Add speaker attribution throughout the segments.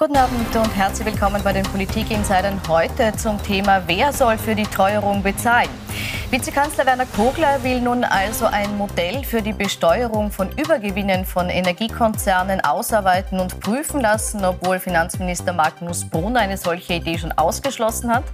Speaker 1: Guten Abend und herzlich willkommen bei den Politik-Insidern heute zum Thema Wer soll für die Teuerung bezahlen? Vizekanzler Werner Kogler will nun also ein Modell für die Besteuerung von Übergewinnen von Energiekonzernen ausarbeiten und prüfen lassen, obwohl Finanzminister Magnus Brunner eine solche Idee schon ausgeschlossen hat.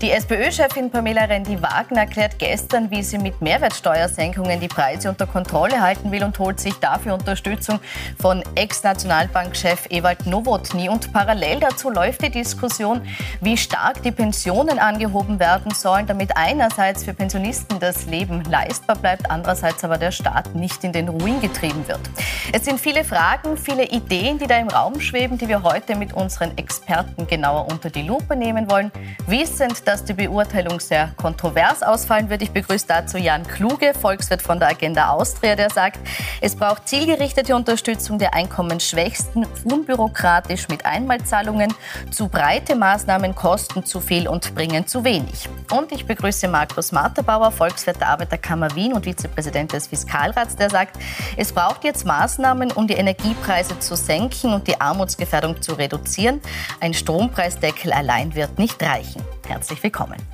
Speaker 1: Die SPÖ-Chefin Pamela Rendi-Wagner erklärt gestern, wie sie mit Mehrwertsteuersenkungen die Preise unter Kontrolle halten will und holt sich dafür Unterstützung von Ex-Nationalbankchef Ewald Nowotny. Und parallel dazu läuft die Diskussion, wie stark die Pensionen angehoben werden sollen, damit einerseits für Pensionisten das Leben leistbar bleibt, andererseits aber der Staat nicht in den Ruin getrieben wird. Es sind viele Fragen, viele Ideen, die da im Raum schweben, die wir heute mit unseren Experten genauer unter die Lupe nehmen wollen. Wissend, dass die Beurteilung sehr kontrovers ausfallen wird. Ich begrüße dazu Jan Kluge, Volkswirt von der Agenda Austria, der sagt, es braucht zielgerichtete Unterstützung der Einkommensschwächsten, unbürokratisch mit Einmalzahlungen. Zu breite Maßnahmen kosten zu viel und bringen zu wenig. Und ich begrüße Markus Marterbauer, Volkswirt der Arbeiterkammer Wien und Vizepräsident des Fiskalrats, der sagt, es braucht jetzt Maßnahmen, um die Energiepreise zu senken und die Armutsgefährdung zu reduzieren. Ein Strompreisdeckel allein wird nicht reichen. Herzlich willkommen.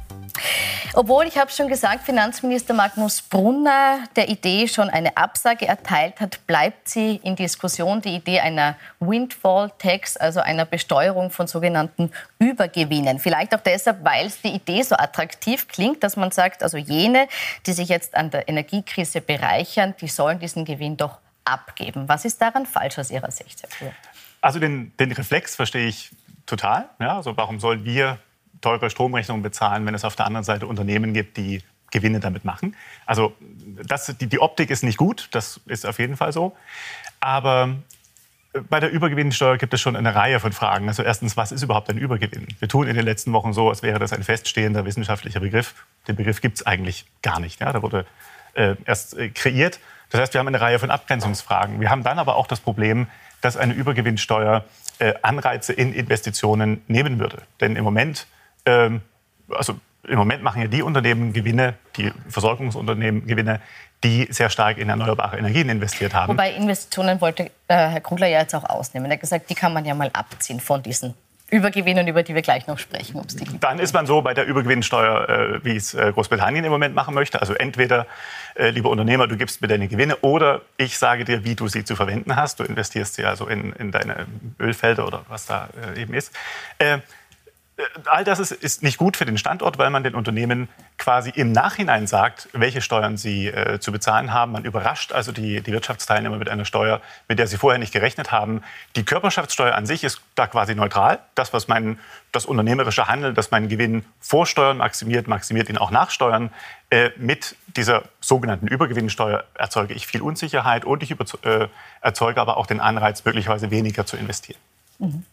Speaker 1: Obwohl, ich habe schon gesagt, Finanzminister Magnus Brunner der Idee schon eine Absage erteilt hat, bleibt sie in Diskussion die Idee einer Windfall-Tax, also einer Besteuerung von sogenannten Übergewinnen. Vielleicht auch deshalb, weil die Idee so attraktiv klingt, dass man sagt, also jene, die sich jetzt an der Energiekrise bereichern, die sollen diesen Gewinn doch abgeben. Was ist daran falsch aus Ihrer Sicht, Herr?
Speaker 2: Also den, den Reflex verstehe ich total. Ja, also warum sollen wir teure Stromrechnungen bezahlen, wenn es auf der anderen Seite Unternehmen gibt, die Gewinne damit machen. Also das, die, die Optik ist nicht gut, das ist auf jeden Fall so. Aber äh, bei der Übergewinnsteuer gibt es schon eine Reihe von Fragen. Also erstens, was ist überhaupt ein Übergewinn? Wir tun in den letzten Wochen so, als wäre das ein feststehender wissenschaftlicher Begriff. Den Begriff gibt es eigentlich gar nicht. Ja, der wurde äh, erst äh, kreiert. Das heißt, wir haben eine Reihe von Abgrenzungsfragen. Wir haben dann aber auch das Problem, dass eine Übergewinnsteuer äh, Anreize in Investitionen nehmen würde. Denn im Moment ähm, also im Moment machen ja die Unternehmen Gewinne, die Versorgungsunternehmen Gewinne, die sehr stark in erneuerbare Energien investiert haben.
Speaker 1: Wobei Investitionen wollte äh, Herr Krugler ja jetzt auch ausnehmen. Er hat gesagt, die kann man ja mal abziehen von diesen Übergewinnen, über die wir gleich noch sprechen. Ob's die
Speaker 2: Dann ist man so bei der Übergewinnsteuer, äh, wie es äh, Großbritannien im Moment machen möchte. Also entweder, äh, lieber Unternehmer, du gibst mir deine Gewinne oder ich sage dir, wie du sie zu verwenden hast. Du investierst sie also in, in deine Ölfelder oder was da äh, eben ist. Äh, all das ist, ist, nicht gut für den Standort, weil man den Unternehmen quasi im Nachhinein sagt, welche Steuern sie äh, zu bezahlen haben. Man überrascht also die, die, Wirtschaftsteilnehmer mit einer Steuer, mit der sie vorher nicht gerechnet haben. Die Körperschaftssteuer an sich ist da quasi neutral. Das, was mein, das unternehmerische Handeln, das meinen Gewinn vorsteuern maximiert, maximiert ihn auch nachsteuern. Äh, mit dieser sogenannten Übergewinnsteuer erzeuge ich viel Unsicherheit und ich äh, erzeuge aber auch den Anreiz, möglicherweise weniger zu investieren.
Speaker 1: Mhm.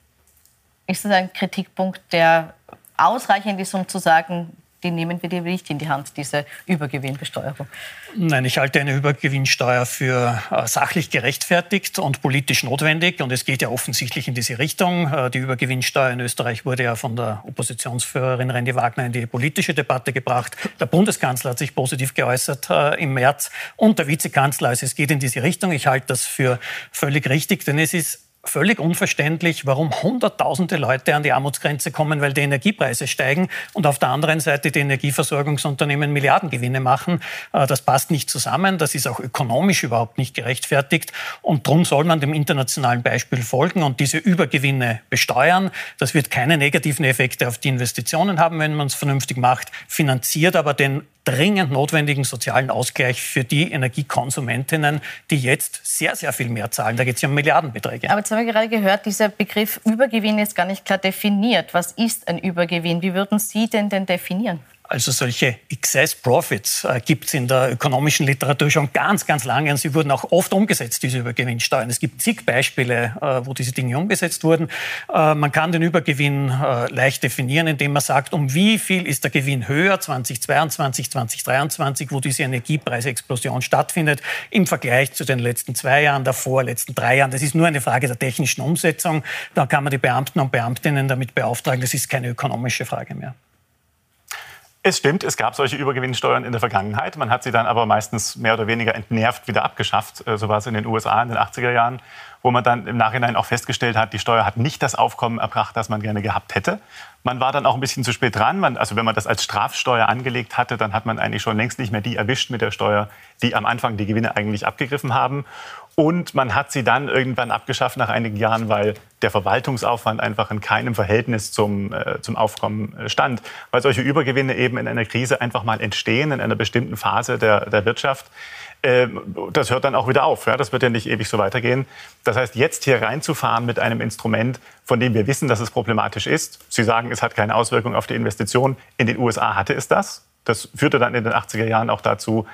Speaker 1: Ist das ein Kritikpunkt, der ausreichend ist, um zu sagen, die nehmen wir dir nicht in die Hand, diese Übergewinnbesteuerung?
Speaker 3: Nein, ich halte eine Übergewinnsteuer für äh, sachlich gerechtfertigt und politisch notwendig. Und es geht ja offensichtlich in diese Richtung. Äh, die Übergewinnsteuer in Österreich wurde ja von der Oppositionsführerin Rendi Wagner in die politische Debatte gebracht. Der Bundeskanzler hat sich positiv geäußert äh, im März und der Vizekanzler. Also es geht in diese Richtung. Ich halte das für völlig richtig, denn es ist völlig unverständlich, warum Hunderttausende Leute an die Armutsgrenze kommen, weil die Energiepreise steigen und auf der anderen Seite die Energieversorgungsunternehmen Milliardengewinne machen. Äh, das passt nicht zusammen. Das ist auch ökonomisch überhaupt nicht gerechtfertigt. Und darum soll man dem internationalen Beispiel folgen und diese Übergewinne besteuern. Das wird keine negativen Effekte auf die Investitionen haben, wenn man es vernünftig macht, finanziert aber den dringend notwendigen sozialen Ausgleich für die Energiekonsumentinnen, die jetzt sehr, sehr viel mehr zahlen. Da geht es ja um Milliardenbeträge.
Speaker 1: Aber haben wir gerade gehört, dieser Begriff Übergewinn ist gar nicht klar definiert. Was ist ein Übergewinn? Wie würden Sie denn denn definieren?
Speaker 3: Also solche Excess Profits äh, gibt es in der ökonomischen Literatur schon ganz, ganz lange und sie wurden auch oft umgesetzt, diese Übergewinnsteuern. Es gibt zig Beispiele, äh, wo diese Dinge umgesetzt wurden. Äh, man kann den Übergewinn äh, leicht definieren, indem man sagt, um wie viel ist der Gewinn höher 2022, 2023, wo diese Energiepreisexplosion stattfindet, im Vergleich zu den letzten zwei Jahren, davor, letzten drei Jahren. Das ist nur eine Frage der technischen Umsetzung. Da kann man die Beamten und Beamtinnen damit beauftragen. Das ist keine ökonomische Frage mehr.
Speaker 2: Es stimmt, es gab solche Übergewinnsteuern in der Vergangenheit. Man hat sie dann aber meistens mehr oder weniger entnervt wieder abgeschafft. Äh, so war es in den USA in den 80er Jahren, wo man dann im Nachhinein auch festgestellt hat, die Steuer hat nicht das Aufkommen erbracht, das man gerne gehabt hätte. Man war dann auch ein bisschen zu spät dran. Man, also wenn man das als Strafsteuer angelegt hatte, dann hat man eigentlich schon längst nicht mehr die erwischt mit der Steuer, die am Anfang die Gewinne eigentlich abgegriffen haben. Und man hat sie dann irgendwann abgeschafft nach einigen Jahren, weil der Verwaltungsaufwand einfach in keinem Verhältnis zum, äh, zum Aufkommen äh, stand. Weil solche Übergewinne eben in einer Krise einfach mal entstehen, in einer bestimmten Phase der, der Wirtschaft. Äh, das hört dann auch wieder auf. Ja? Das wird ja nicht ewig so weitergehen. Das heißt, jetzt hier reinzufahren mit einem Instrument, von dem wir wissen, dass es problematisch ist. Sie sagen, es hat keine Auswirkung auf die Investition. In den USA hatte es das. Das führte dann in den 80er Jahren auch dazu,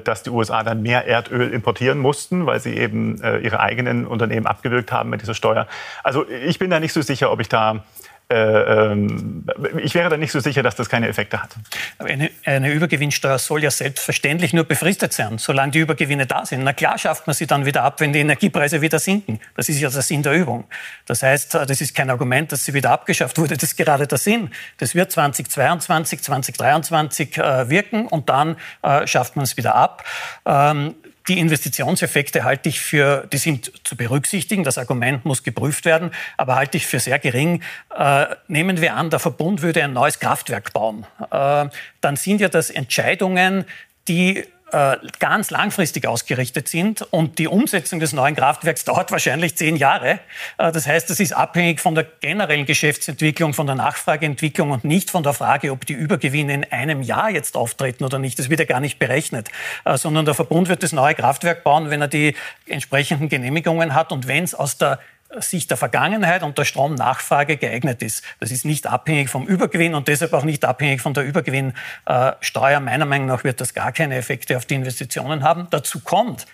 Speaker 2: dass die USA dann mehr Erdöl importieren mussten, weil sie eben äh, ihre eigenen Unternehmen abgewürgt haben mit dieser Steuer. Also ich bin da nicht so sicher, ob ich da äh, ähm, ich wäre da nicht so sicher, dass das keine Effekte hat.
Speaker 3: Eine, eine, Übergewinnsteuer soll ja selbstverständlich nur befristet sein, solange die Übergewinne da sind. Na klar schafft man sie dann wieder ab, wenn die Energiepreise wieder sinken. Das ist ja der Sinn der Übung. Das heißt, das ist kein Argument, dass sie wieder abgeschafft wurde. Das ist gerade der Sinn. Das wird 2022, 2023 äh, wirken und dann äh, schafft man es wieder ab. Ähm, die Investitionseffekte halte ich für, die sind zu berücksichtigen. Das Argument muss geprüft werden, aber halte ich für sehr gering. Äh, nehmen wir an, der Verbund würde ein neues Kraftwerk bauen. Äh, dann sind ja das Entscheidungen, die ganz langfristig ausgerichtet sind und die Umsetzung des neuen Kraftwerks dauert wahrscheinlich zehn Jahre. Äh, das heißt, das ist abhängig von der generellen Geschäftsentwicklung, von der Nachfrageentwicklung und nicht von der Frage, ob die Übergewinne in einem Jahr jetzt auftreten oder nicht. Das wird ja gar nicht berechnet, äh, sondern der Verbund wird das neue Kraftwerk bauen, wenn er die entsprechenden Genehmigungen hat und wenn es aus der Sicht der Vergangenheit und der Stromnachfrage geeignet ist. Das ist nicht abhängig vom Übergewinn und deshalb auch nicht abhängig von der Übergewinnsteuer. Meiner Meinung nach wird das gar keine Effekte auf die Investitionen haben. Dazu kommt,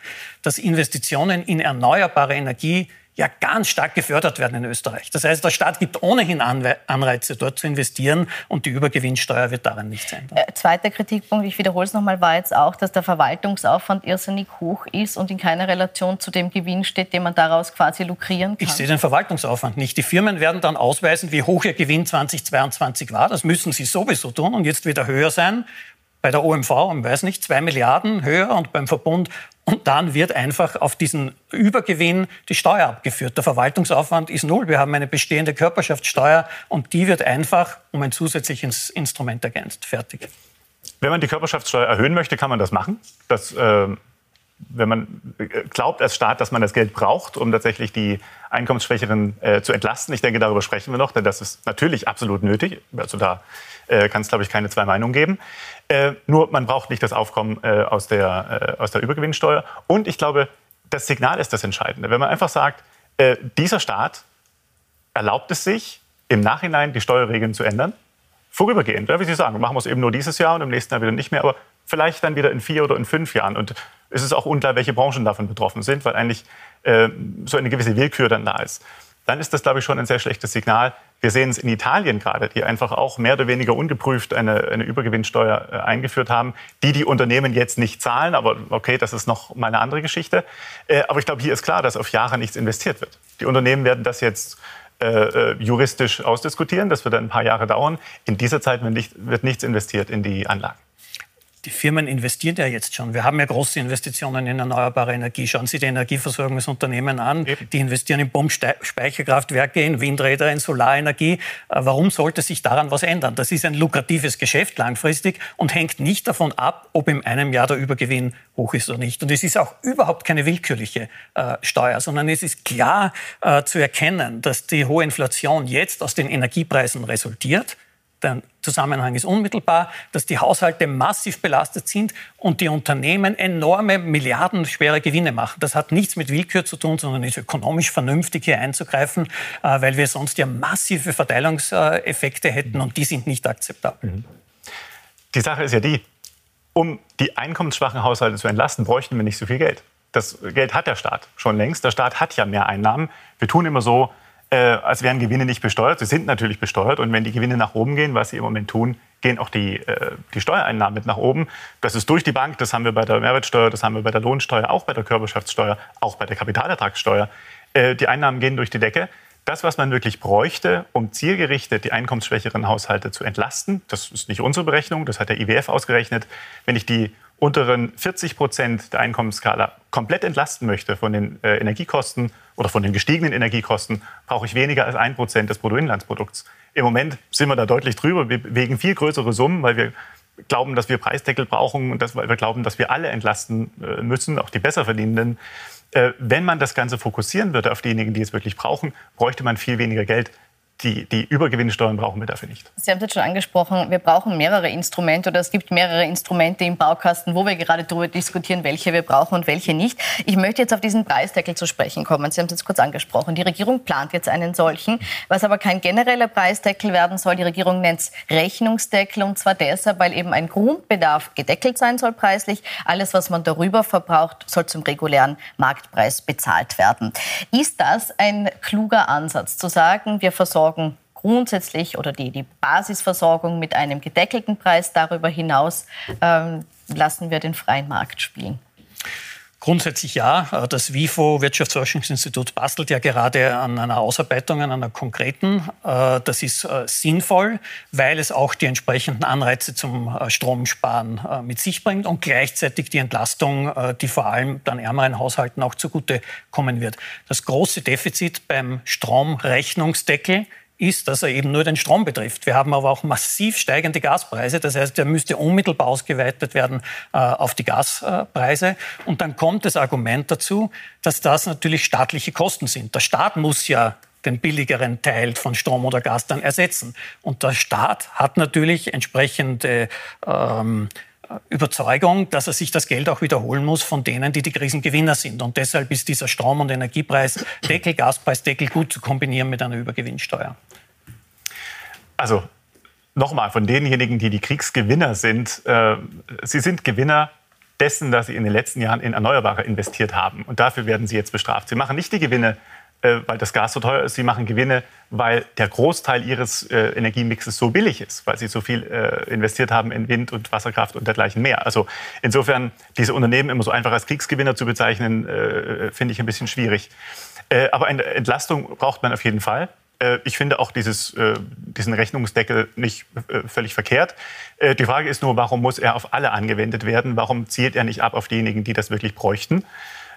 Speaker 3: dass Investitionen in erneuerbare Energie ja ganz stark gefördert werden in Österreich. Das heißt, der Staat gibt ohnehin Anreize, dort zu investieren und die Übergewinnsteuer wird daran nichts ändern.
Speaker 1: Äh, zweiter Kritikpunkt, ich wiederhole es nochmal, war jetzt auch, dass der Verwaltungsaufwand irrsinnig hoch ist und in keiner Relation zu dem Gewinn steht, den man daraus quasi lukrieren kann.
Speaker 3: Ich sehe den Verwaltungsaufwand nicht. Die Firmen werden dann ausweisen, wie hoch ihr Gewinn 2022 war. Das müssen sie sowieso tun und jetzt wieder höher sein bei der OMV, ich weiß nicht, zwei Milliarden höher und beim Verbund. Und dann wird einfach auf diesen Übergewinn die Steuer abgeführt. Der Verwaltungsaufwand ist null. Wir haben eine bestehende Körperschaftssteuer und die wird einfach um ein zusätzliches Instrument ergänzt. Fertig.
Speaker 2: Wenn man die Körperschaftssteuer erhöhen möchte, kann man das machen. Das, äh, wenn man glaubt als Staat, dass man das Geld braucht, um tatsächlich die Einkommensschwächeren äh, zu entlasten. Ich denke, darüber sprechen wir noch, denn das ist natürlich absolut nötig. Also da äh, kann es, glaube ich, keine zwei Meinungen geben. Äh, nur man braucht nicht das Aufkommen äh, aus, der, äh, aus der Übergewinnsteuer. Und ich glaube, das Signal ist das Entscheidende. Wenn man einfach sagt, äh, dieser Staat erlaubt es sich, im Nachhinein die Steuerregeln zu ändern, vorübergehend. Ja, wie Sie sagen, machen wir es eben nur dieses Jahr und im nächsten Jahr wieder nicht mehr, aber vielleicht dann wieder in vier oder in fünf Jahren. Und es ist auch unklar, welche Branchen davon betroffen sind, weil eigentlich äh, so eine gewisse Willkür dann da ist dann ist das, glaube ich, schon ein sehr schlechtes Signal. Wir sehen es in Italien gerade, die einfach auch mehr oder weniger ungeprüft eine, eine Übergewinnsteuer äh, eingeführt haben, die die Unternehmen jetzt nicht zahlen. Aber okay, das ist noch mal eine andere Geschichte. Äh, aber ich glaube, hier ist klar, dass auf Jahre nichts investiert wird. Die Unternehmen werden das jetzt äh, äh juristisch ausdiskutieren. Das wird ein paar Jahre dauern. In dieser Zeit wird, nicht, wird nichts investiert in die Anlagen
Speaker 3: die Firmen investieren ja jetzt schon. Wir haben ja große Investitionen in erneuerbare Energie. Schauen Sie die Energieversorgungsunternehmen an. Eben. Die investieren in Pumpspeicherkraftwerke, in Windräder, in Solarenergie. Äh, warum sollte sich daran was ändern? Das ist ein lukratives Geschäft langfristig und hängt nicht davon ab, ob in einem Jahr der Übergewinn hoch ist oder nicht. Und es ist auch überhaupt keine willkürliche äh, Steuer, sondern es ist klar äh, zu erkennen, dass die hohe Inflation jetzt aus den Energiepreisen resultiert der Zusammenhang ist unmittelbar, dass die Haushalte massiv belastet sind und die Unternehmen enorme milliardenschwere Gewinne machen. Das hat nichts mit Willkür zu tun, sondern ist ökonomisch vernünftig hier einzugreifen, äh, weil wir sonst ja massive Verteilungseffekte hätten und die sind nicht akzeptabel. Mhm.
Speaker 2: Die Sache ist ja die, um die einkommensschwachen Haushalte zu entlasten, bräuchten wir nicht so viel Geld. Das Geld hat der Staat schon längst. Der Staat hat ja mehr Einnahmen. Wir tun immer so, äh, als wären Gewinne nicht besteuert. Sie sind natürlich besteuert. Und wenn die Gewinne nach oben gehen, was sie im Moment tun, gehen auch die, äh, die Steuereinnahmen mit nach oben. Das ist durch die Bank, das haben wir bei der Mehrwertsteuer, das haben wir bei der Lohnsteuer, auch bei der Körperschaftssteuer, auch bei der Kapitalertragssteuer. Äh, die Einnahmen gehen durch die Decke. das, was man wirklich bräuchte, um zielgerichtet die einkommensschwächeren Haushalte zu entlasten, das ist nicht unsere Berechnung, das hat der IWF ausgerechnet, wenn ich die unteren 40 Prozent der Einkommensskala komplett entlasten möchte von den äh, Energiekosten oder von den gestiegenen Energiekosten, brauche ich weniger als ein Prozent des Bruttoinlandsprodukts. Im Moment sind wir da deutlich drüber. Wir bewegen viel größere Summen, weil wir glauben, dass wir Preisdeckel brauchen und das, weil wir glauben, dass wir alle entlasten äh, müssen, auch die Besserverdienenden. Äh, wenn man das Ganze fokussieren würde auf diejenigen, die es wirklich brauchen, bräuchte man viel weniger Geld die, die Übergewinnsteuern brauchen wir dafür nicht.
Speaker 1: Sie haben es jetzt schon angesprochen, wir brauchen mehrere Instrumente oder es gibt mehrere Instrumente im Baukasten, wo wir gerade darüber diskutieren, welche wir brauchen und welche nicht. Ich möchte jetzt auf diesen Preisdeckel zu sprechen kommen. Sie haben es jetzt kurz angesprochen. Die Regierung plant jetzt einen solchen, was aber kein genereller Preisdeckel werden soll. Die Regierung nennt es Rechnungsdeckel und zwar deshalb, weil eben ein Grundbedarf gedeckelt sein soll preislich. Alles, was man darüber verbraucht, soll zum regulären Marktpreis bezahlt werden. Ist das ein kluger Ansatz, zu sagen, wir versorgen versorgen grundsätzlich oder die, die Basisversorgung mit einem gedeckelten Preis. Darüber hinaus ähm, lassen wir den freien Markt spielen.
Speaker 3: Grundsätzlich ja. Das WIFO Wirtschaftsforschungsinstitut bastelt ja gerade an einer Ausarbeitung, an einer konkreten. Äh, das ist äh, sinnvoll, weil es auch die entsprechenden Anreize zum äh, Stromsparen mit sich bringt und gleichzeitig die Entlastung, die vor allem dann ärmeren Haushalten auch zugute kommen wird. Das große Defizit beim Stromrechnungsdeckel ist, dass er eben nur den Strom betrifft. Wir haben aber auch massiv steigende Gaspreise. Das heißt, er müsste unmittelbar ausgeweitet werden äh, auf die Gaspreise. Und dann kommt das Argument dazu, dass das natürlich staatliche Kosten sind. Der Staat muss ja den billigeren Teil von Strom oder Gas dann ersetzen. Und der Staat hat natürlich entsprechende ähm, Überzeugung, dass er sich das Geld auch wiederholen muss von denen, die die Krisengewinner sind. Und deshalb ist dieser Strom- und Energiepreisdeckel, Gaspreisdeckel gut zu kombinieren mit einer Übergewinnsteuer.
Speaker 2: Also nochmal, von denjenigen, die die Kriegsgewinner sind, äh, sie sind Gewinner dessen, dass sie in den letzten Jahren in Erneuerbare investiert haben. Und dafür werden sie jetzt bestraft. Sie machen nicht die Gewinne äh, weil das Gas so teuer ist. Sie machen Gewinne, weil der Großteil ihres äh, Energiemixes so billig ist, weil sie so viel äh, investiert haben in Wind und Wasserkraft und dergleichen mehr. Also insofern, diese Unternehmen immer so einfach als Kriegsgewinner zu bezeichnen, äh, finde ich ein bisschen schwierig. Äh, aber eine Entlastung braucht man auf jeden Fall. Äh, ich finde auch dieses, diesen Rechnungsdeckel nicht völlig verkehrt. Die Frage ist nur, warum muss er auf alle angewendet werden? Warum zielt er nicht ab auf diejenigen, die das wirklich bräuchten?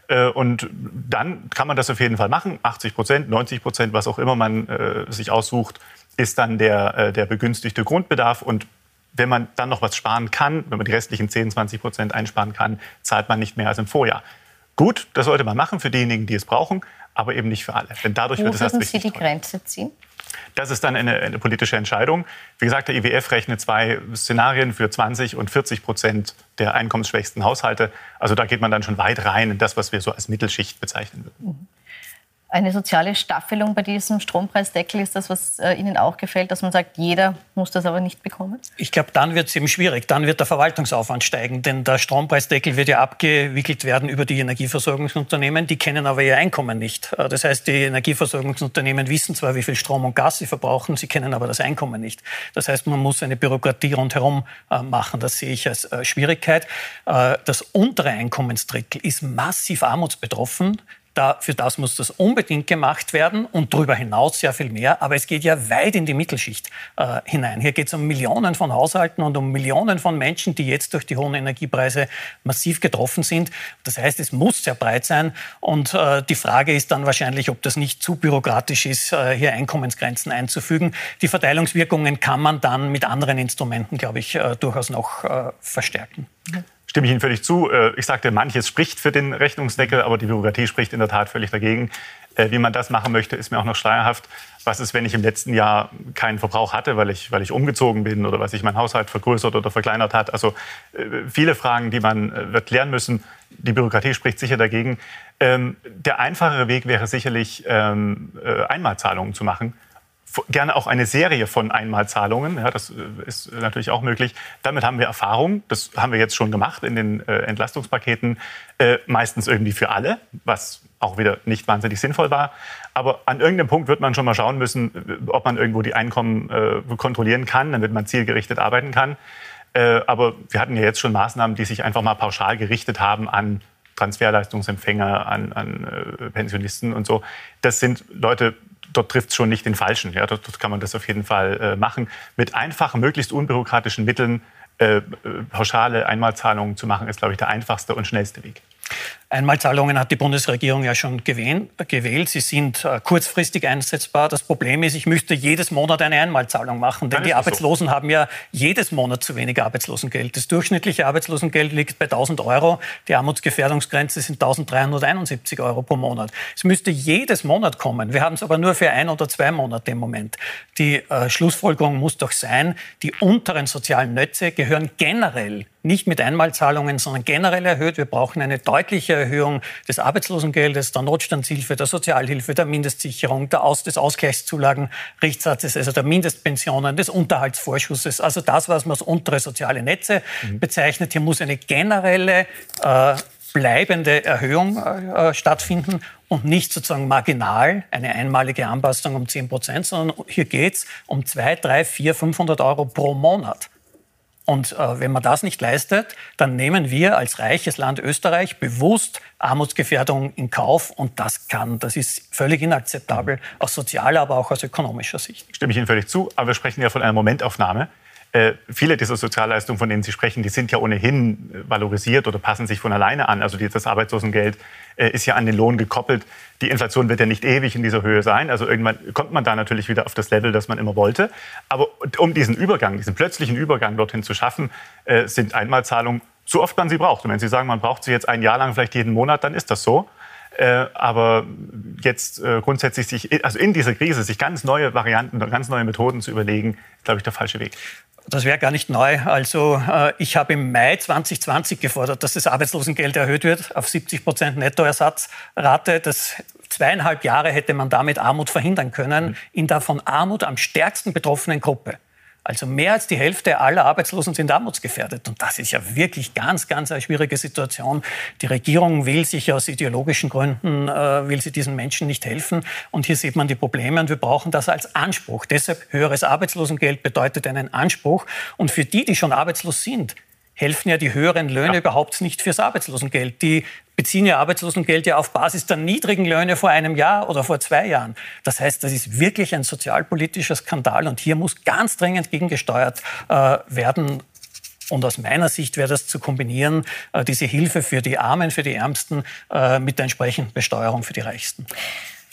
Speaker 2: Äh, und dann kann man das auf jeden Fall machen. 80 Prozent, 90 Prozent, was auch immer man äh, sich aussucht, ist dann der, äh, der begünstigte Grundbedarf. Und wenn man dann noch was sparen kann, wenn man die restlichen 10, 20 Prozent einsparen kann, zahlt man nicht mehr als im Vorjahr. Gut, das sollte man machen für diejenigen, die es brauchen, aber eben nicht für alle.
Speaker 1: Denn dadurch Wo wird es erst richtig Sie die Grenze ziehen?
Speaker 2: Das ist dann eine, eine, politische Entscheidung. Wie gesagt, der IWF rechnet zwei Szenarien für 20 und 40 Prozent der einkommensschwächsten Haushalte. Also da geht man dann schon weit rein in das, was wir so als Mittelschicht bezeichnen würden. Mhm
Speaker 1: eine soziale Staffelung bei diesem Strompreisdeckel ist das, was äh, Ihnen auch gefällt, dass man sagt, jeder muss das aber nicht bekommen?
Speaker 3: Ich glaube, dann wird es eben schwierig. Dann wird der Verwaltungsaufwand steigen, denn der Strompreisdeckel wird ja abgewickelt werden über die Energieversorgungsunternehmen. Die kennen aber ihr Einkommen nicht. Äh, das heißt, die Energieversorgungsunternehmen wissen zwar, wie viel Strom und Gas sie verbrauchen, sie kennen aber das Einkommen nicht. Das heißt, man muss eine Bürokratie rundherum äh, machen. Das sehe ich als Schwierigkeit. Das untere Einkommensdrittel ist massiv armutsbetroffen. Da, für das muss das unbedingt gemacht werden und darüber hinaus sehr viel mehr. Aber es geht ja weit in die Mittelschicht äh, hinein. Hier geht es um Millionen von Haushalten und um Millionen von Menschen, die jetzt durch die hohen Energiepreise massiv getroffen sind. Das heißt, es muss sehr breit sein. Und äh, die Frage ist dann wahrscheinlich, ob das nicht zu bürokratisch ist, äh, hier Einkommensgrenzen einzufügen. Die Verteilungswirkungen kann man dann mit anderen Instrumenten, glaube ich, äh, durchaus noch äh, verstärken.
Speaker 2: Mhm stimme ich Ihnen völlig zu. Äh, ich sagte, manches spricht für den Rechnungsdeckel, aber die Bürokratie spricht in der Tat völlig dagegen. Äh, wie man das machen möchte, ist mir auch noch schleierhaft. Was ist, wenn ich im letzten Jahr keinen Verbrauch hatte, weil ich, weil ich umgezogen bin oder weil sich mein Haushalt vergrößert oder verkleinert hat? Also äh, viele Fragen, die man wird klären müssen. Die Bürokratie spricht sicher dagegen. Ähm, der einfachere Weg wäre sicherlich, ähm, Einmalzahlungen zu machen gerne auch eine Serie von Einmalzahlungen. Ja, das äh, ist natürlich auch möglich. Damit haben wir Erfahrung. Das haben wir jetzt schon gemacht in den äh, Entlastungspaketen. Äh, meistens irgendwie für alle, was auch wieder nicht wahnsinnig sinnvoll war. Aber an irgendeinem Punkt wird man schon mal schauen müssen, äh, ob man irgendwo die Einkommen äh, kontrollieren kann, damit man zielgerichtet arbeiten kann. Äh, aber wir hatten ja jetzt schon Maßnahmen, die sich einfach mal pauschal gerichtet haben an Transferleistungsempfänger, an, an Pensionisten und so. Das sind Leute, dort trifft es schon nicht den Falschen. Ja, dort, dort, kann man das auf jeden Fall äh, machen. Mit einfachen, möglichst unbürokratischen Mitteln äh, äh pauschale Einmalzahlungen zu machen, ist, glaube ich, der einfachste und schnellste Weg.
Speaker 3: Einmalzahlungen hat die Bundesregierung ja schon gewählt. Sie sind äh, kurzfristig einsetzbar. Das Problem ist, ich müsste jedes Monat eine Einmalzahlung machen, denn die Arbeitslosen so. haben ja jedes Monat zu wenig Arbeitslosengeld. Das durchschnittliche Arbeitslosengeld liegt bei 1000 Euro. Die Armutsgefährdungsgrenze sind 1371 Euro pro Monat. Es müsste jedes Monat kommen. Wir haben es aber nur für ein oder zwei Monate im Moment. Die äh, Schlussfolgerung muss doch sein, die unteren sozialen Nötze gehören generell nicht mit Einmalzahlungen, sondern generell erhöht. Wir brauchen eine deutliche Erhöhung des Arbeitslosengeldes, der Notstandshilfe, der Sozialhilfe, der Mindestsicherung, der Aus des Ausgleichszulagenrichtsatzes, also der Mindestpensionen, des Unterhaltsvorschusses. Also das, was man als untere soziale Netze mhm. bezeichnet. Hier muss eine generelle äh, bleibende Erhöhung äh, stattfinden und nicht sozusagen marginal eine einmalige Anpassung um 10 Prozent, sondern hier geht es um 2, 3, 4, 500 Euro pro Monat. Und äh, wenn man das nicht leistet, dann nehmen wir als reiches Land Österreich bewusst Armutsgefährdung in Kauf. Und das kann, das ist völlig inakzeptabel aus sozialer, aber auch aus ökonomischer Sicht.
Speaker 2: Stimme ich Ihnen völlig zu. Aber wir sprechen ja von einer Momentaufnahme. Äh, viele dieser Sozialleistungen, von denen Sie sprechen, die sind ja ohnehin äh, valorisiert oder passen sich von alleine an. Also das Arbeitslosengeld äh, ist ja an den Lohn gekoppelt. Die Inflation wird ja nicht ewig in dieser Höhe sein. Also irgendwann kommt man da natürlich wieder auf das Level, das man immer wollte. Aber um diesen Übergang, diesen plötzlichen Übergang dorthin zu schaffen, sind Einmalzahlungen so oft man sie braucht. Und wenn Sie sagen, man braucht sie jetzt ein Jahr lang, vielleicht jeden Monat, dann ist das so. Aber jetzt grundsätzlich sich, also in dieser Krise, sich ganz neue Varianten, ganz neue Methoden zu überlegen, ist, glaube ich, der falsche Weg.
Speaker 3: Das wäre gar nicht neu. Also äh, ich habe im Mai 2020 gefordert, dass das Arbeitslosengeld erhöht wird auf 70 Prozent Nettoersatzrate. Das zweieinhalb Jahre hätte man damit Armut verhindern können mhm. in der von Armut am stärksten betroffenen Gruppe. Also mehr als die Hälfte aller Arbeitslosen sind armutsgefährdet. Und das ist ja wirklich ganz, ganz eine schwierige Situation. Die Regierung will sich aus ideologischen Gründen, äh, will sie diesen Menschen nicht helfen. Und hier sieht man die Probleme und wir brauchen das als Anspruch. Deshalb höheres Arbeitslosengeld bedeutet einen Anspruch. Und für die, die schon arbeitslos sind, helfen ja die höheren Löhne ja. überhaupt nicht fürs Arbeitslosengeld. Die beziehen ja Arbeitslosengeld ja auf Basis der niedrigen Löhne vor einem Jahr oder vor zwei Jahren. Das heißt, das ist wirklich ein sozialpolitischer Skandal und hier muss ganz dringend gegengesteuert äh, werden. Und aus meiner Sicht wäre das zu kombinieren, äh, diese Hilfe für die Armen, für die Ärmsten äh, mit der entsprechenden Besteuerung für die Reichsten.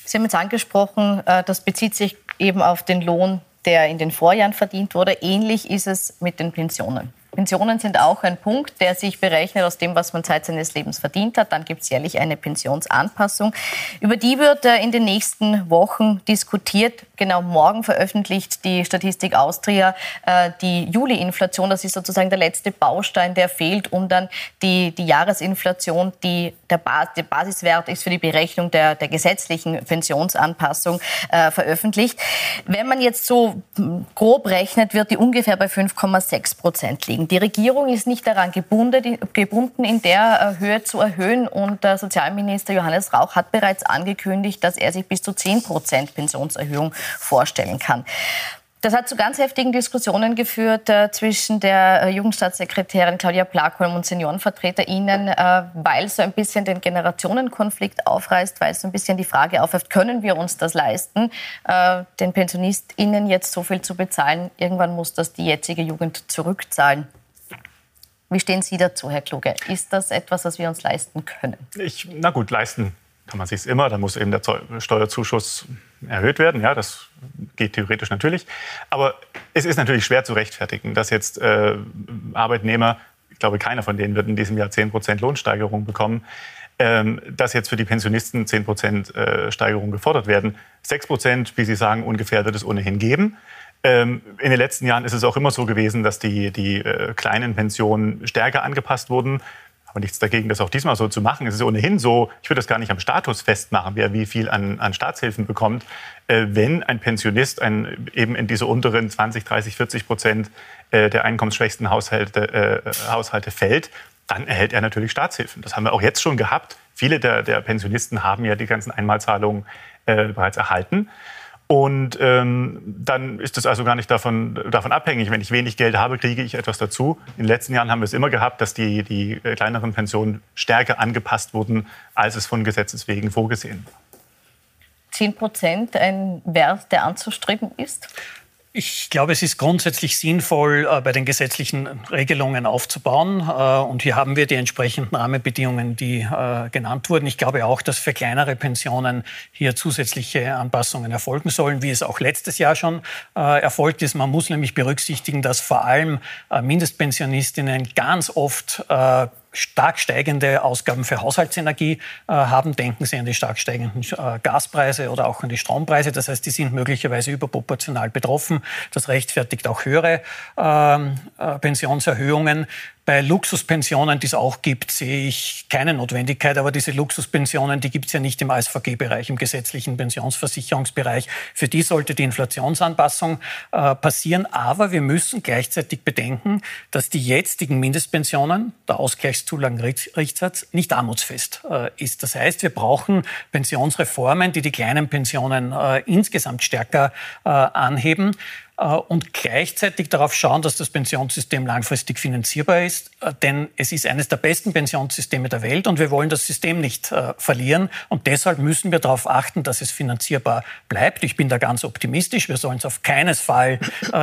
Speaker 1: Sie haben jetzt angesprochen, äh, das bezieht sich eben auf den Lohn, der in den Vorjahren verdient wurde. Ähnlich ist es mit den Pensionen. Pensionen sind auch ein Punkt, der sich berechnet aus dem, was man Zeit seines Lebens verdient hat. Dann gibt es jährlich eine Pensionsanpassung. Über die wird äh, in den nächsten Wochen diskutiert. Genau morgen veröffentlicht die Statistik Austria äh, die Juli-Inflation. Das ist sozusagen der letzte Baustein, der fehlt, um dann die, die Jahresinflation, die der, Bas der Basiswert ist für die Berechnung der, der gesetzlichen Pensionsanpassung, äh, veröffentlicht. Wenn man jetzt so hm, grob rechnet, wird die ungefähr bei 5,6 Prozent liegen. Die Regierung ist nicht daran gebunden, gebunden in der äh, Höhe zu erhöhen. Und der Sozialminister Johannes Rauch hat bereits angekündigt, dass er sich bis zu 10 Prozent Pensionserhöhung vorstellen kann. Das hat zu ganz heftigen Diskussionen geführt äh, zwischen der äh, Jugendstaatssekretärin Claudia Plakholm und SeniorenvertreterInnen, äh, weil so ein bisschen den Generationenkonflikt aufreißt, weil so ein bisschen die Frage aufwirft, können wir uns das leisten, äh, den PensionistInnen jetzt so viel zu bezahlen? Irgendwann muss das die jetzige Jugend zurückzahlen. Wie stehen Sie dazu, Herr Kluge? Ist das etwas, was wir uns leisten können?
Speaker 2: Ich, na gut, leisten kann man sich immer. Dann muss eben der Steuerzuschuss erhöht werden. Ja, das theoretisch natürlich. Aber es ist natürlich schwer zu rechtfertigen, dass jetzt äh, Arbeitnehmer, ich glaube, keiner von denen wird in diesem Jahr 10 Prozent Lohnsteigerung bekommen, ähm, dass jetzt für die Pensionisten 10 Prozent äh, Steigerung gefordert werden. 6 Prozent, wie Sie sagen, ungefähr wird es ohnehin geben. Ähm, in den letzten Jahren ist es auch immer so gewesen, dass die, die äh, kleinen Pensionen stärker angepasst wurden aber nichts dagegen, das auch diesmal so zu machen. Es ist ohnehin so, ich würde das gar nicht am Status festmachen, wer wie viel an, an Staatshilfen bekommt. Äh, wenn ein Pensionist ein, eben in diese unteren 20, 30, 40 Prozent äh, der einkommensschwächsten Haushalte, äh, Haushalte fällt, dann erhält er natürlich Staatshilfen. Das haben wir auch jetzt schon gehabt. Viele der, der Pensionisten haben ja die ganzen Einmalzahlungen äh, bereits erhalten. Und ähm, dann ist es also gar nicht davon, davon abhängig. Wenn ich wenig Geld habe, kriege ich etwas dazu. In den letzten Jahren haben wir es immer gehabt, dass die, die kleineren Pensionen stärker angepasst wurden, als es von Gesetzes wegen vorgesehen war.
Speaker 1: 10 Prozent ein Wert, der anzustreben ist?
Speaker 3: Ich glaube, es ist grundsätzlich sinnvoll, äh, bei den gesetzlichen Regelungen aufzubauen. Äh, und hier haben wir die entsprechenden Rahmenbedingungen, die äh, genannt wurden. Ich glaube auch, dass für kleinere Pensionen hier zusätzliche Anpassungen erfolgen sollen, wie es auch letztes Jahr schon erfolgt ist. Man muss nämlich berücksichtigen, dass vor allem Mindestpensionistinnen ganz oft stark steigende Ausgaben für Haushaltsenergie äh, haben. Denken Sie an die stark steigenden äh, Gaspreise oder auch an die Strompreise. Das heißt, die sind möglicherweise überproportional betroffen. Das rechtfertigt auch höhere ähm, äh, Pensionserhöhungen. Bei Luxuspensionen, die es auch gibt, sehe ich keine Notwendigkeit. Aber diese Luxuspensionen, die gibt es ja nicht im ASVG-Bereich, im gesetzlichen Pensionsversicherungsbereich. Für die sollte die Inflationsanpassung äh, passieren. Aber wir müssen gleichzeitig bedenken, dass die jetzigen Mindestpensionen, der Ausgleichszulagenrichtsatz, nicht armutsfest äh, ist. Das heißt, wir brauchen Pensionsreformen, die die kleinen Pensionen äh, insgesamt stärker äh, anheben. Äh, und gleichzeitig darauf schauen, dass das Pensionssystem langfristig finanzierbar ist. Äh, denn es ist eines der besten Pensionssysteme der Welt und wir wollen das System nicht äh, verlieren. Und deshalb müssen wir darauf achten, dass es finanzierbar bleibt. Ich bin da ganz optimistisch. Wir sollen es auf keinen Fall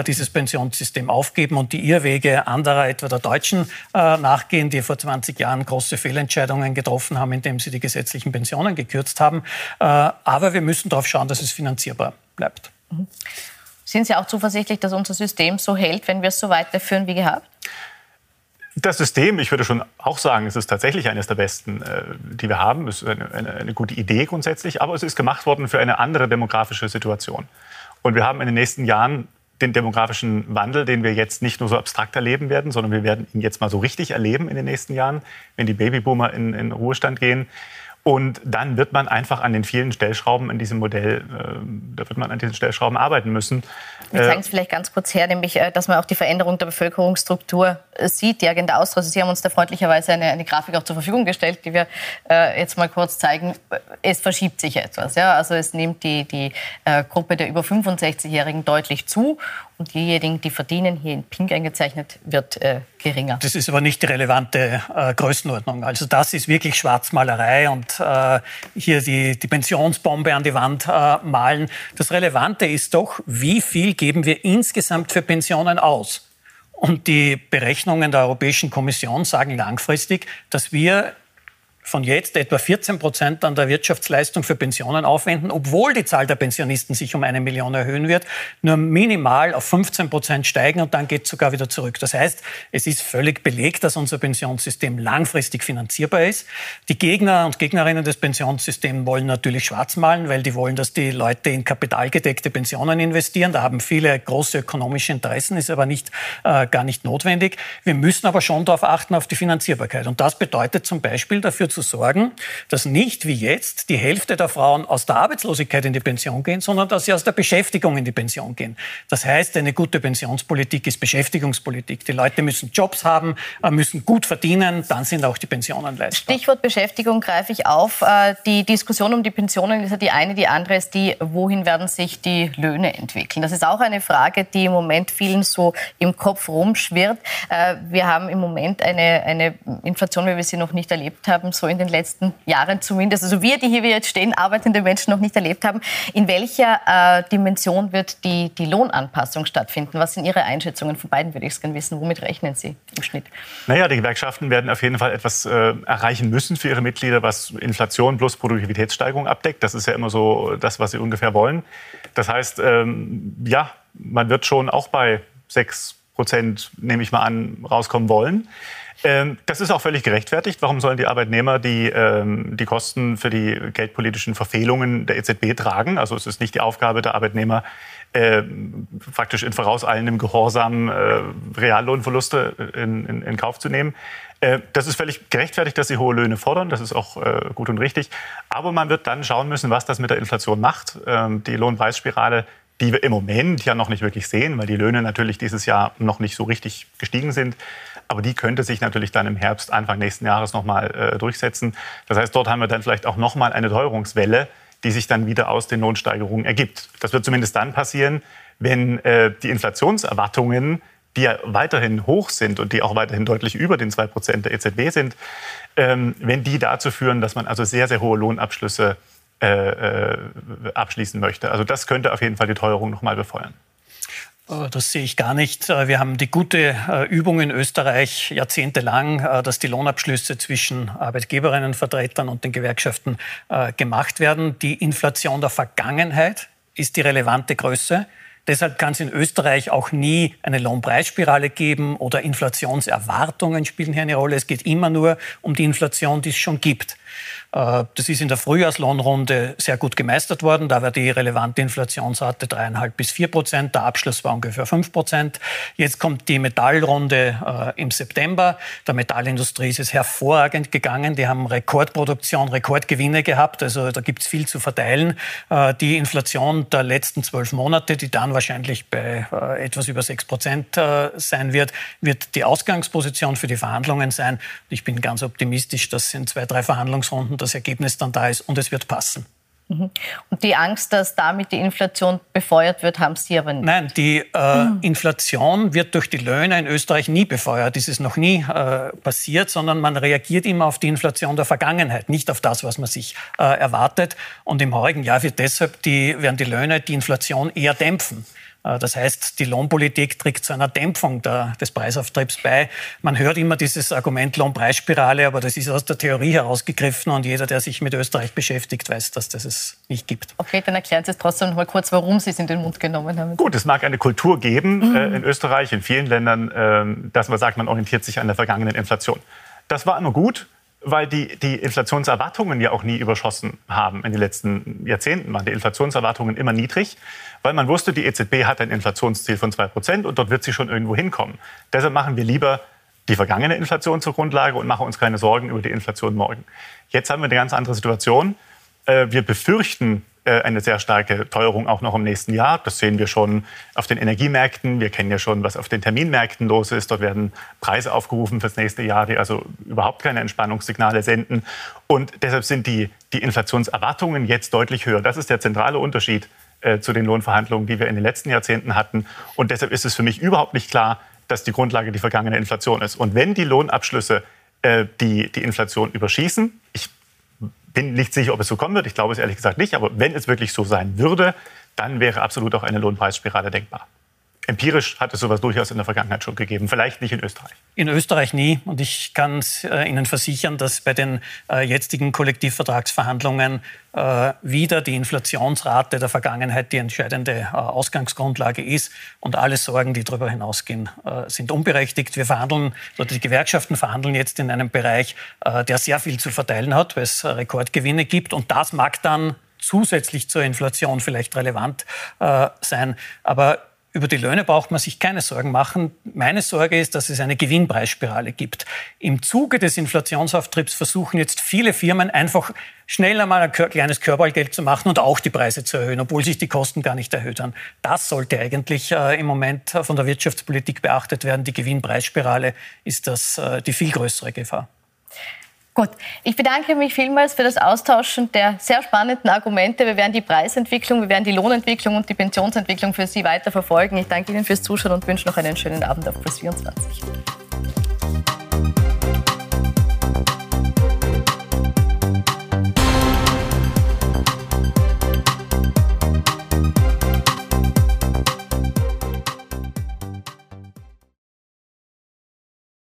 Speaker 3: dieses Pensionssystem aufgeben und die Irrwege anderer, etwa der Deutschen, nachgehen, die vor 20 Jahren große Fehlentscheidungen getroffen haben, indem sie die gesetzlichen Pensionen gekürzt haben. Aber wir müssen darauf schauen, dass es finanzierbar bleibt. Mhm.
Speaker 1: Sind Sie auch zuversichtlich, dass unser System so hält, wenn wir es so weiterführen wie gehabt?
Speaker 2: Das System, ich würde schon auch sagen, es ist tatsächlich eines der besten, äh, die wir haben. Es ist eine, eine, eine, gute Idee grundsätzlich, aber es ist gemacht worden für eine andere demografische Situation. Und wir haben in den nächsten Jahren den demografischen Wandel, den wir jetzt nicht nur so abstrakt erleben werden, sondern wir werden ihn jetzt mal so richtig erleben in den nächsten Jahren, wenn die Babyboomer in, in Ruhestand gehen. Und dann wird man einfach an den vielen Stellschrauben in diesem Modell, äh, da wird man an diesen Stellschrauben arbeiten müssen.
Speaker 1: Wir zeigen es äh, vielleicht ganz kurz her, nämlich, äh, dass man auch die Veränderung der Bevölkerungsstruktur äh, sieht. Die Agenda Austria, Sie haben uns da freundlicherweise eine, eine Grafik auch zur Verfügung gestellt, die wir äh, jetzt mal kurz zeigen. Es verschiebt sich etwas. Ja? Also es nimmt die, die äh, Gruppe der über 65-Jährigen deutlich zu und diejenigen, die verdienen, hier in Pink eingezeichnet, wird äh, geringer.
Speaker 3: Das ist aber nicht die relevante äh, Größenordnung. Also das ist wirklich Schwarzmalerei und äh, hier die, die Pensionsbombe an die Wand äh, malen. Das Relevante ist doch, wie viel geben wir insgesamt für Pensionen aus? Und die Berechnungen der Europäischen Kommission sagen langfristig, dass wir von jetzt etwa 14 Prozent an der Wirtschaftsleistung für Pensionen aufwenden, obwohl die Zahl der Pensionisten sich um eine Million erhöhen wird, nur minimal auf 15 Prozent steigen und dann geht es sogar wieder zurück. Das heißt, es ist völlig belegt, dass unser Pensionssystem langfristig finanzierbar ist. Die Gegner und Gegnerinnen des Pensionssystems wollen natürlich schwarz malen, weil die wollen, dass die Leute in kapitalgedeckte Pensionen investieren. Da haben viele große ökonomische Interessen, ist aber nicht, äh, gar nicht notwendig. Wir müssen aber schon darauf achten, auf die Finanzierbarkeit. Und das bedeutet zum Beispiel dafür zu zu sorgen, dass nicht wie jetzt die Hälfte der Frauen aus der Arbeitslosigkeit in die Pension gehen, sondern dass sie aus der Beschäftigung in die Pension gehen. Das heißt, eine gute Pensionspolitik ist Beschäftigungspolitik. Die Leute müssen Jobs haben, äh, müssen gut verdienen, dann sind auch die Pensionen leistbar.
Speaker 1: Stichwort Beschäftigung greife ich auf. Äh, die Diskussion um die Pensionen ist ja die eine, die andere ist die, wohin werden sich die Löhne entwickeln. Das ist auch eine Frage, die im Moment vielen so im Kopf rumschwirrt. Äh, wir haben im Moment eine, eine Inflation, wie wir sie noch nicht erlebt haben, so in den letzten Jahren zumindest, also wir, die hier jetzt stehen, arbeitende Menschen noch nicht erlebt haben. In welcher äh, Dimension wird die, die Lohnanpassung stattfinden? Was sind Ihre Einschätzungen von beiden, würde ich es gerne wissen. Womit rechnen Sie im Schnitt?
Speaker 2: Naja, die Gewerkschaften werden auf jeden Fall etwas äh, erreichen müssen für ihre Mitglieder, was Inflation plus Produktivitätssteigerung abdeckt. Das ist ja immer so das, was sie ungefähr wollen. Das heißt, ähm, ja, man wird schon auch bei 6 Prozent, nehme ich mal an, rauskommen wollen. Ähm, das ist auch völlig gerechtfertigt. Warum sollen die Arbeitnehmer die, ähm, die Kosten für die geldpolitischen Verfehlungen der EZB tragen? Also es ist nicht die Aufgabe der Arbeitnehmer, äh, praktisch in vorauseilendem Gehorsam äh, Reallohnverluste in, in, in, Kauf zu nehmen. Äh, das ist völlig gerechtfertigt, dass sie hohe Löhne fordern. Das ist auch äh, gut und richtig. Aber man wird dann schauen müssen, was das mit der Inflation macht. Ähm, die Lohnpreisspirale die wir im Moment ja noch nicht wirklich sehen, weil die Löhne natürlich dieses Jahr noch nicht so richtig gestiegen sind. Aber die könnte sich natürlich dann im Herbst, Anfang nächsten Jahres nochmal äh, durchsetzen. Das heißt, dort haben wir dann vielleicht auch nochmal eine Teuerungswelle, die sich dann wieder aus den Lohnsteigerungen ergibt. Das wird zumindest dann passieren, wenn äh, die Inflationserwartungen, die ja weiterhin hoch sind und die auch weiterhin deutlich über den 2 Prozent der EZB sind, ähm, wenn die dazu führen, dass man also sehr, sehr hohe Lohnabschlüsse äh, abschließen möchte. Also das könnte auf jeden Fall die Teuerung nochmal befeuern.
Speaker 3: Äh, das sehe ich gar nicht. Äh, wir haben die gute äh, Übung in Österreich jahrzehntelang, dass die Lohnabschlüsse zwischen Arbeitgeberinnenvertretern und den Gewerkschaften gemacht werden. Die Inflation der Vergangenheit ist die relevante Größe. Deshalb kann es in Österreich auch nie eine Lohnpreisspirale geben oder Inflationserwartungen spielen hier eine Rolle. Es geht immer nur um die Inflation, die es schon gibt. Äh, das ist in der Frühjahrslohnrunde sehr gut gemeistert worden. Da war die relevante Inflationsrate dreieinhalb bis vier Prozent. Der Abschluss war ungefähr fünf Prozent. Jetzt kommt die Metallrunde äh, im September. Der Metallindustrie ist es hervorragend gegangen. Die haben Rekordproduktion, Rekordgewinne gehabt. Also da gibt es viel zu verteilen. Äh, die Inflation der letzten zwölf Monate, die dann wahrscheinlich bei etwas über sechs Prozent sein wird, wird die Ausgangsposition für die Verhandlungen sein. Ich bin ganz optimistisch, dass in zwei, drei Verhandlungsrunden das Ergebnis dann da ist und es wird passen.
Speaker 1: Mhm. Und die Angst, dass damit die Inflation befeuert wird, haben Sie aber nicht?
Speaker 3: Nein, die äh, mhm. Inflation wird durch die Löhne in Österreich nie befeuert. Das ist noch nie äh, passiert, sondern man reagiert immer auf die Inflation der Vergangenheit, nicht auf das, was man sich äh, erwartet. Und im heurigen Jahr wird deshalb die, werden die Löhne die Inflation eher dämpfen. Äh, das heißt, die Lohnpolitik trägt zu einer Dämpfung der, des Preisauftriebs bei. Man hört immer dieses Argument Lohnpreisspirale, aber das ist aus der Theorie herausgegriffen und jeder, der sich mit Österreich beschäftigt, weiß, dass das es nicht gibt.
Speaker 1: Okay, dann erklären Sie es trotzdem noch mal kurz, warum Sie es in den Mund genommen haben.
Speaker 2: Gut, es mag eine Kultur geben mhm. äh, in Österreich, in vielen Ländern, äh, dass man sagt, man orientiert sich an der vergangenen Inflation. Das war immer gut weil die, die Inflationserwartungen ja auch nie überschossen haben. In den letzten Jahrzehnten waren die Inflationserwartungen immer niedrig, weil man wusste, die EZB hat ein Inflationsziel von 2% und dort wird sie schon irgendwo hinkommen. Deshalb machen wir lieber die vergangene Inflation zur Grundlage und machen uns keine Sorgen über die Inflation morgen. Jetzt haben wir eine ganz andere Situation. Äh, wir befürchten eine sehr starke Teuerung auch noch im nächsten Jahr. Das sehen wir schon auf den Energiemärkten. Wir kennen ja schon, was auf den Terminmärkten los ist. Dort werden Preise aufgerufen fürs nächste Jahr, die also überhaupt keine Entspannungssignale senden. Und deshalb sind die, die Inflationserwartungen jetzt deutlich höher. Das ist der zentrale Unterschied äh, zu den Lohnverhandlungen, die wir in den letzten Jahrzehnten hatten. Und deshalb ist es für mich überhaupt nicht klar, dass die Grundlage die vergangene Inflation ist. Und wenn die Lohnabschlüsse äh, die, die Inflation überschießen, ich bin nicht sicher, ob es so kommen wird. Ich glaube es ehrlich gesagt nicht. Aber wenn es wirklich so sein würde, dann wäre absolut auch eine Lohnpreisspirale denkbar. Empirisch hat es sowas durchaus in der Vergangenheit schon gegeben, vielleicht nicht in Österreich.
Speaker 3: In Österreich nie. Und ich kann äh, Ihnen versichern, dass bei den äh, jetzigen Kollektivvertragsverhandlungen äh, wieder die Inflationsrate der Vergangenheit die entscheidende äh, Ausgangsgrundlage ist. Und alle Sorgen, die darüber hinausgehen, äh, sind unberechtigt. Wir verhandeln, oder die Gewerkschaften verhandeln jetzt in einem Bereich, äh, der sehr viel zu verteilen hat, weil es Rekordgewinne gibt. Und das mag dann zusätzlich zur Inflation vielleicht relevant sein. Aber über die Löhne braucht man sich keine Sorgen machen. Meine Sorge ist, dass es eine Gewinnpreisspirale gibt. Im Zuge des Inflationsauftriebs versuchen jetzt viele Firmen einfach schnell einmal ein kleines Körpergeld zu machen und auch die Preise zu erhöhen, obwohl sich die Kosten gar nicht erhöht haben. Das sollte eigentlich äh, im Moment von der Wirtschaftspolitik beachtet werden. Die Gewinnpreisspirale ist das äh, die viel größere Gefahr.
Speaker 1: Gut, ich bedanke mich vielmals für das Austauschen der sehr spannenden Argumente. Wir werden die Preisentwicklung, wir werden die Lohnentwicklung und die Pensionsentwicklung für Sie weiter verfolgen. Ich danke Ihnen fürs Zuschauen und wünsche noch einen schönen Abend auf Plus 24.